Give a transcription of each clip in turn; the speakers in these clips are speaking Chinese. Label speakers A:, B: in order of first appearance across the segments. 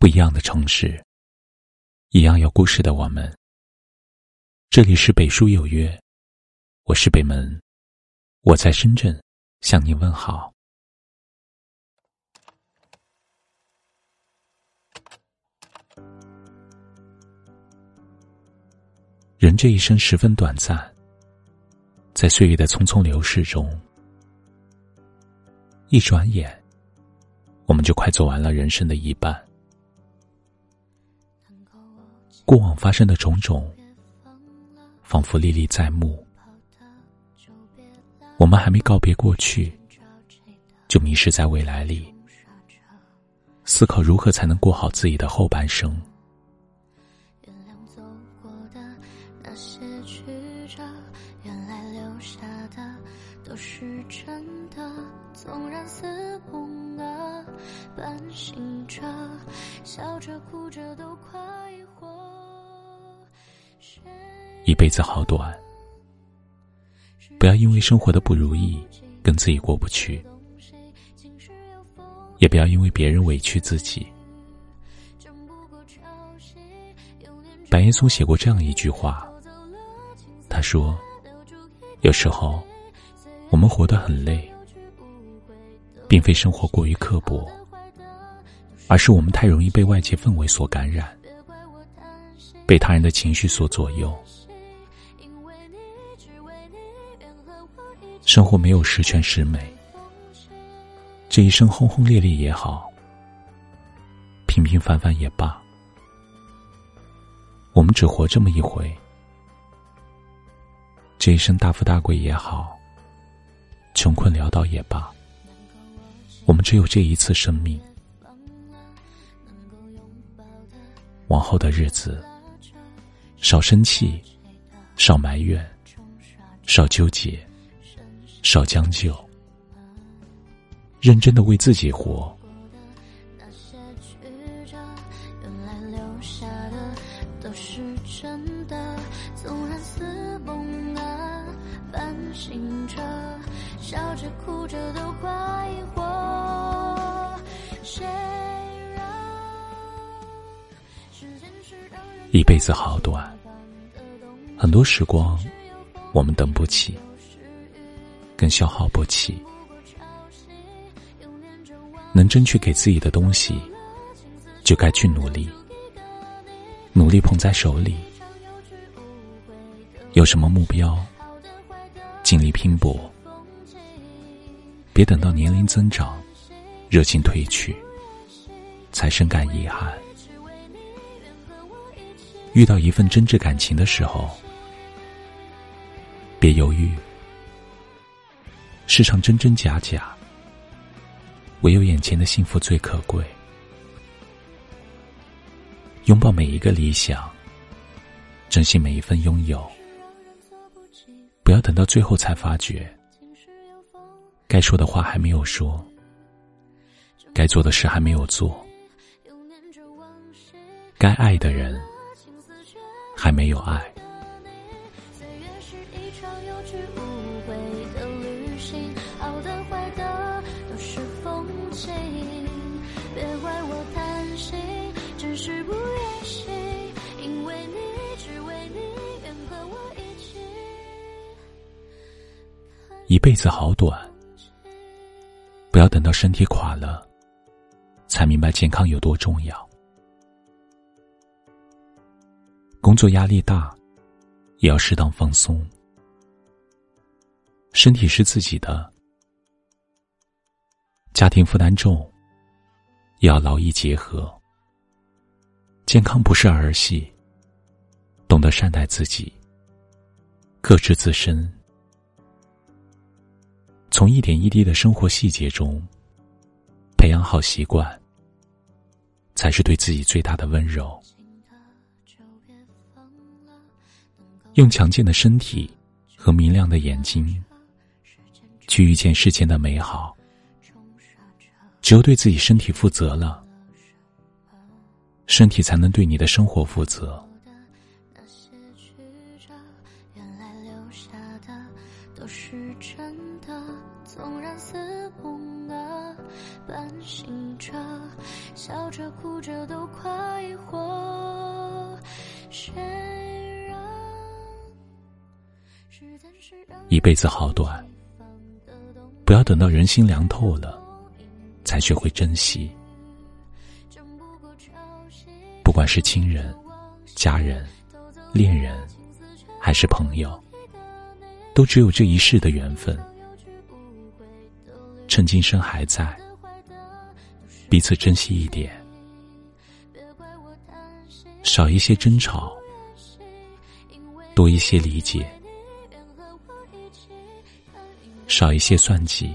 A: 不一样的城市，一样有故事的我们。这里是北书有约，我是北门，我在深圳向您问好。人这一生十分短暂，在岁月的匆匆流逝中，一转眼，我们就快走完了人生的一半。过往发生的种种，仿佛历历在目。我们还没告别过去，就迷失在未来里，思考如何才能过好自己的后半生。一辈子好短，不要因为生活的不如意跟自己过不去，也不要因为别人委屈自己。白岩松写过这样一句话，他说：“有时候我们活得很累，并非生活过于刻薄，而是我们太容易被外界氛围所感染。”被他人的情绪所左右，生活没有十全十美。这一生轰轰烈烈也好，平平凡凡也罢，我们只活这么一回。这一生大富大贵也好，穷困潦倒也罢，我们只有这一次生命。往后的日子。少生气，少埋怨，少纠结，少将就，认真的为自己活。一辈子好短，很多时光我们等不起，更消耗不起。能争取给自己的东西，就该去努力，努力捧在手里。有什么目标，尽力拼搏，别等到年龄增长，热情褪去，才深感遗憾。遇到一份真挚感情的时候，别犹豫。世上真真假假，唯有眼前的幸福最可贵。拥抱每一个理想，珍惜每一份拥有。不要等到最后才发觉，该说的话还没有说，该做的事还没有做，该爱的人。还没有爱。一辈子好短，不要等到身体垮了，才明白健康有多重要。工作压力大，也要适当放松。身体是自己的，家庭负担重，也要劳逸结合。健康不是儿戏，懂得善待自己，克制自身，从一点一滴的生活细节中培养好习惯，才是对自己最大的温柔。用强健的身体和明亮的眼睛，去遇见世间的美好。只有对自己身体负责了，身体才能对你的生活负责。笑着哭着都快活。谁一辈子好短，不要等到人心凉透了，才学会珍惜。不管是亲人、家人、恋人，还是朋友，都只有这一世的缘分。趁今生还在，彼此珍惜一点，少一些争吵，多一些理解。少一些算计，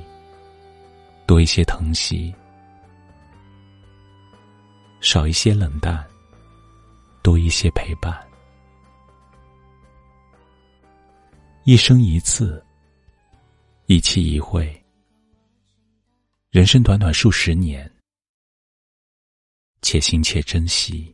A: 多一些疼惜；少一些冷淡，多一些陪伴。一生一次，一期一会，人生短短数十年，且行且珍惜。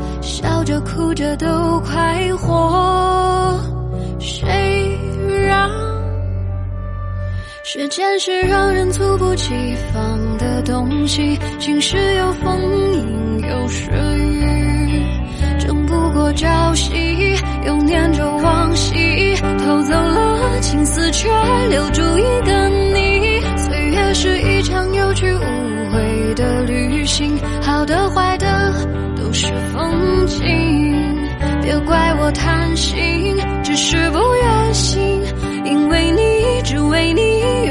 B: 笑着哭着都快活，谁让时间是让人猝不及防的东西？晴时有风，阴有时雨，争不过朝夕，又念着往昔，偷走了青丝，却留住一个贪心，只是不愿醒，因为你，只为你，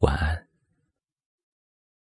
A: 晚安。